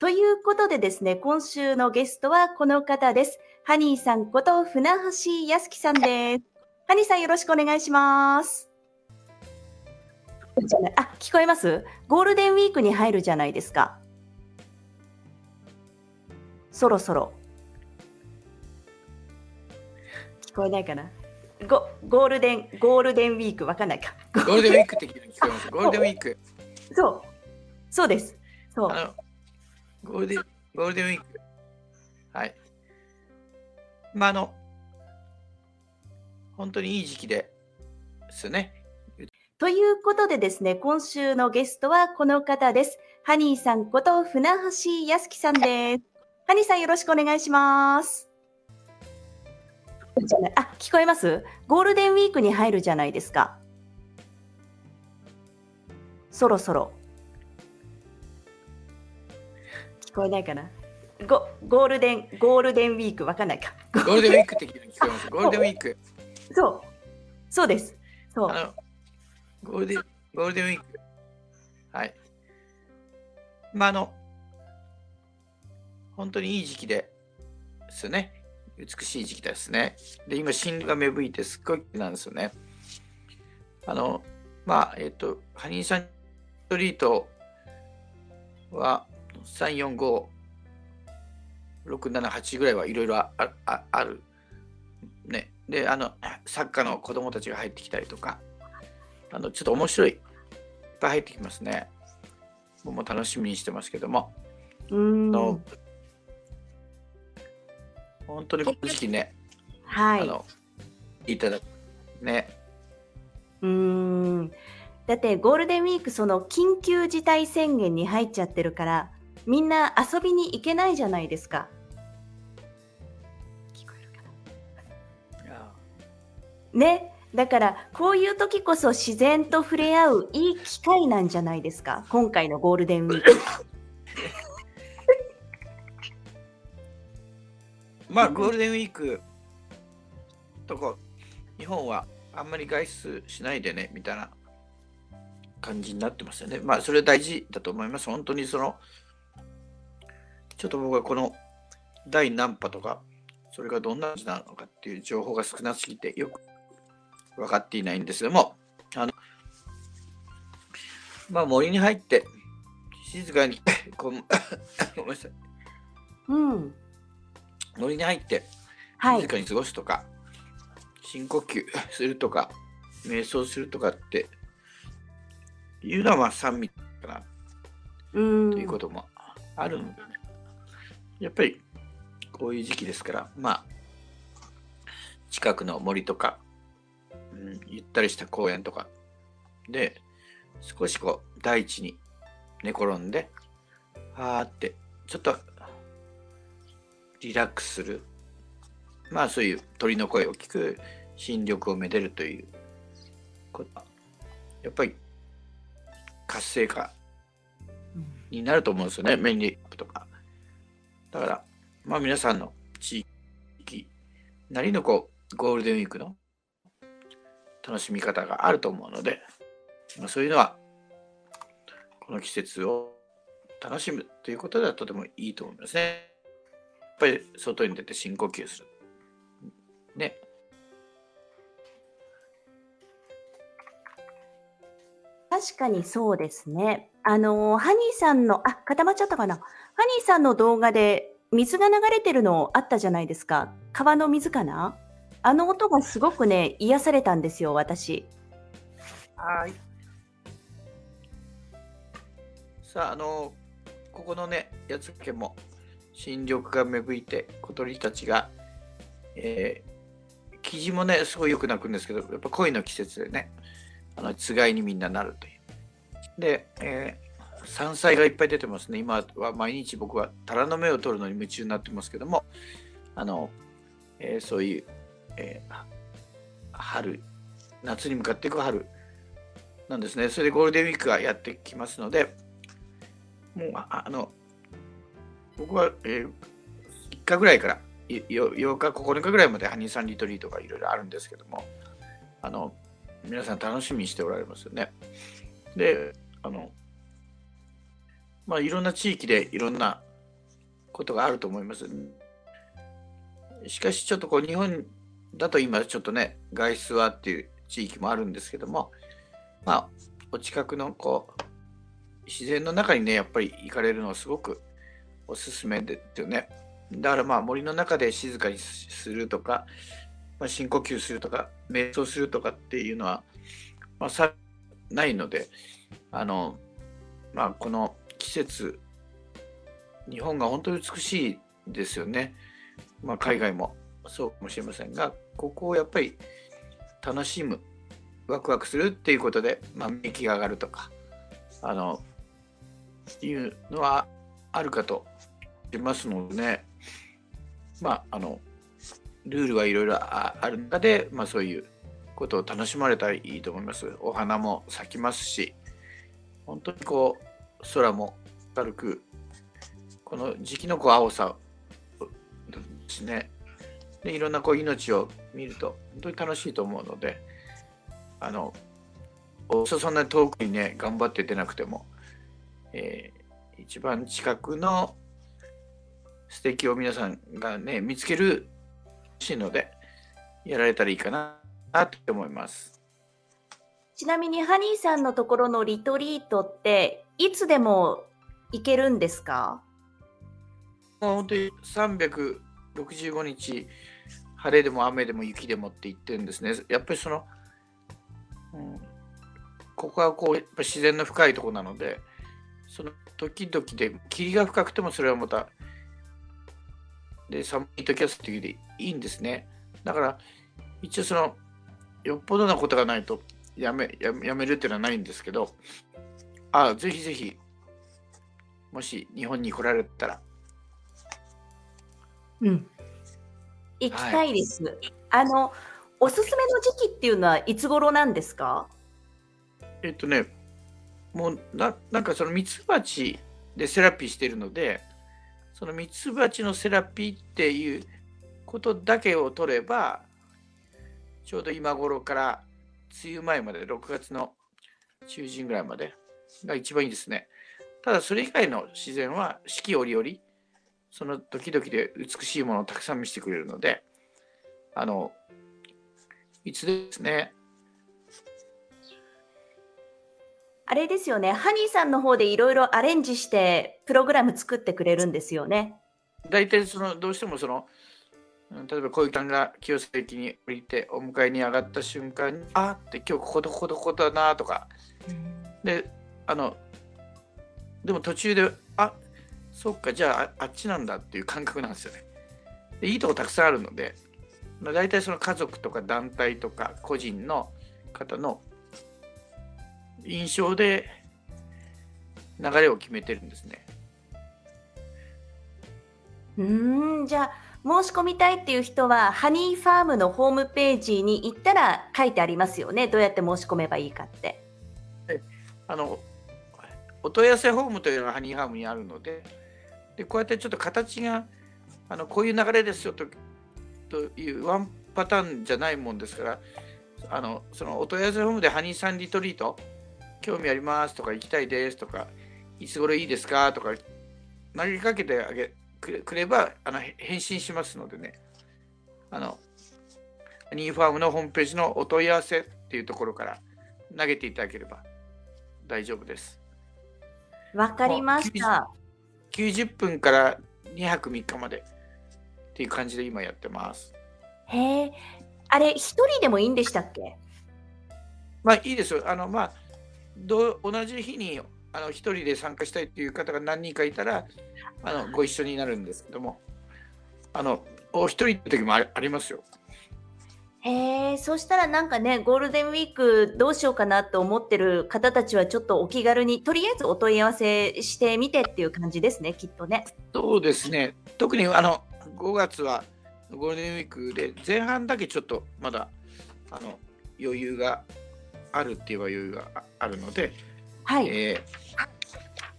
ということでですね、今週のゲストはこの方です。ハニーさんこと船橋康樹さんです。ハニーさんよろしくお願いします。あ、聞こえます？ゴールデンウィークに入るじゃないですか。そろそろ。聞こえないかな？ゴゴールデン、ゴールデンウィーク、わかんないか。ゴールデンウィークって聞こえます。ゴールデンウィーク。そう。そうです。そう。ゴールデン、ゴールデンウィーク。はい。まあ、あの、本当にいい時期でですね。ということでですね、今週のゲストはこの方です。ハニーさんこと船橋康樹さんです。ハニーさんよろしくお願いします。あ、聞こえます？ゴールデンウィークに入るじゃないですか。そろそろ。こえないかな？ゴゴールデン、ゴールデンウィーク、わかんないか。ゴールデンウィークって聞こえます。ゴールデンウィーク。そう。そうです。そう。あの、ゴールデン、ゴールデンウィーク。はい。まあ、あの、本当にいい時期でですね。美しい時期ですね。で、今、新が芽吹いてすっごいなんですよね。あの、まあ、えっ、と、ハニーサンストリートは345、678ぐらいはいろいろああある。ね。で、あの、サッカーの子供たちが入ってきたりとか、あの、ちょっと面白い、いっぱい入ってきますね。僕も楽しみにしてますけども。うーん。の本当にこの時期ね、はい。あの、いただく。ね。うーんだってゴールデンウィークその緊急事態宣言に入っちゃってるからみんな遊びに行けないじゃないですか。聞こえるかないやねだからこういう時こそ自然と触れ合ういい機会なんじゃないですか今回のゴールデンウィーク。まあ、ゴールデンウィークとか、日本はあんまり外出しないでね、みたいな感じになってますよね。まあ、それ大事だと思います。本当にその、ちょっと僕はこの第何波とか、それがどんな感じなのかっていう情報が少なすぎてよく分かっていないんですけども、あの、まあ、森に入って、静かに、ごめんなさい。うん。森に入って、はい静。かに過ごすとか、深呼吸するとか、瞑想するとかっていうのはまあ三味かなうん。ということもあるのでね。やっぱりこういう時期ですから、まあ、近くの森とか、うん、ゆったりした公園とかで、少しこう大地に寝転んで、はーって、ちょっとリラックスする。まあそういう鳥の声を聞く、新緑をめでるという。やっぱり活性化になると思うんですよね、メインリップとか。だから、まあ皆さんの地域なりのこうゴールデンウィークの楽しみ方があると思うので、まあ、そういうのはこの季節を楽しむということではとてもいいと思いますね。やっぱり外に出て深呼吸する。ね。確かにそうですね。あの、ハニーさんの、あ、固まっちゃったかな。ハニーさんの動画で水が流れてるのあったじゃないですか。川の水かな？あの音がすごくね、癒されたんですよ、私。はい。さあ、あの、ここのね、八つ家も新緑が芽吹いて、小鳥たちが、えー、生地もね、すごいよく鳴くんですけど、やっぱ恋の季節でね、あのつがいにみんななるという。で、えー、山菜がいっぱい出てますね。今は毎日僕はタラの芽を取るのに夢中になってますけども、あの、えー、そういう、えー、春、夏に向かっていく春なんですね。それでゴールデンウィークがやってきますので、もう、あの、僕は、えー、1日ぐらいから8日、9日ぐらいまでハニーサンリトリートがいろいろあるんですけども、あの、皆さん楽しみにしておられますよね。で、あの、まあ、いろんな地域でいろんなことがあると思います。しかしちょっとこう日本だと今ちょっとね外出はっていう地域もあるんですけどもまあお近くのこう自然の中にねやっぱり行かれるのはすごくおすすめですよね。だからまあ森の中で静かにするとか、まあ、深呼吸するとか瞑想するとかっていうのは、まあ、さないのであの、まあ、この季節日本が本当に美しいですよね。まあ、海外もそうかもしれませんがここをやっぱり楽しむワクワクするっていうことで、まあ、免疫が上がるとかあのいうのはあるかと思いますのでねまああのルールはいろいろある中で、まあ、そういうことを楽しまれたらいいと思います。お花も咲きますし本当にこう空も明るくこの時期のこう青さですねでいろんなこう命を見ると本当に楽しいと思うのであのそんなに遠くにね頑張って出なくても、えー、一番近くの素敵を皆さんがね見つけるしいのでやられたらいいかなと思いますちなみにハニーさんのところのリトリートっていつでも行けるんですか？もう本当に365日晴れでも雨でも雪でもって言ってるんですね。やっぱりその、うん、ここはこうやっぱ自然の深いところなのでその時々で霧が深くてもそれはまたで寒い時は時でいいんですね。だから一応そのよっぽどなことがないとやめやめるっていうのはないんですけどあぜひぜひもし日本に来られたらうん。行きたいです。はい、あの、おすすめの時期っていうのはいつ頃なんですか？えっとね、もうななんかそのミツバチでセラピーしてるので、そのミツバチのセラピーっていうことだけを取れば、ちょうど今頃から梅雨前まで、6月の中旬ぐらいまでが一番いいですね。ただそれ以外の自然は四季折々その時々で美しいものをたくさん見せてくれるので、あの、いつですね。あれですよね、ハニーさんの方でいろいろアレンジしてプログラム作ってくれるんですよね。大体そのどうしてもその例えば小池さんが清瀬駅に降りてお迎えに上がった瞬間にあって今日こことこことここだなとか、うん、であのでも途中であそっか、じゃああっちなんだっていう感覚なんですよね。でいいとこたくさんあるので、まあ、大体その家族とか団体とか個人の方の印象で流れを決めてるんですね。うんじゃあ申し込みたいっていう人はハニーファームのホームページに行ったら書いてありますよねどうやって申し込めばいいかって。あのお問い合わせフォームというのがハニーファームにあるのででこうやってちょっと形があのこういう流れですよとというワンパターンじゃないもんですからあのそのお問い合わせフォームでハニーさんリトリート興味ありますとか行きたいですとかいつ頃いいですか？とか投げかけてあげくればあの返信しますのでねあのハニーファームのホームページのお問い合わせっていうところから投げていただければ大丈夫です。わかりました。90分から2泊3日までっていう感じで今やってます。へえ、あれ、一人でもいいんでしたっけ？まあいいですよ。あの、まあ、ど同じ日にあの一人で参加したいっていう方が何人かいたらあのご一緒になるんですけども、あの、お一人って時もありますよ。へえ、そしたらなんかね、ゴールデンウィークどうしようかなと思ってる方たちはちょっとお気軽に、とりあえずお問い合わせしてみてっていう感じですね、きっとね。そうですね。特にあの5月はゴールデンウィークで前半だけちょっとまだあの余裕があるって言えば余裕があるので、はい。え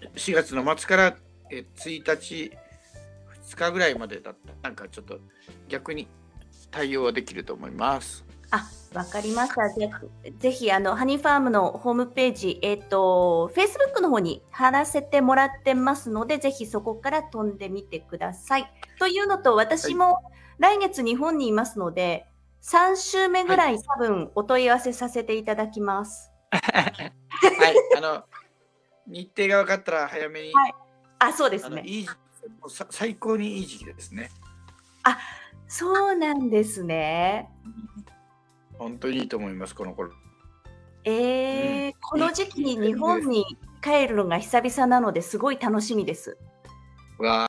ー、4月の末からえ1日、2日ぐらいまでだったなんかちょっと逆に対応はできると思います。あ、わかりました。じゃあぜひ、あの、ハニーファームのホームページ、えっ、と、Facebook の方に貼らせてもらってますので、ぜひそこから飛んでみてください。というのと、私も来月日本にいますので、3週目ぐらい多分お問い合わせさせていただきます。はい、あの、日程が分かったら早めに、はいあ、そうですね。いいもうさ最高にいい時期ですね。そうなんですね。本当にいいと思います、この頃。えーうんこの時期に日本に帰るのが久々なのですごい楽しみです。わあ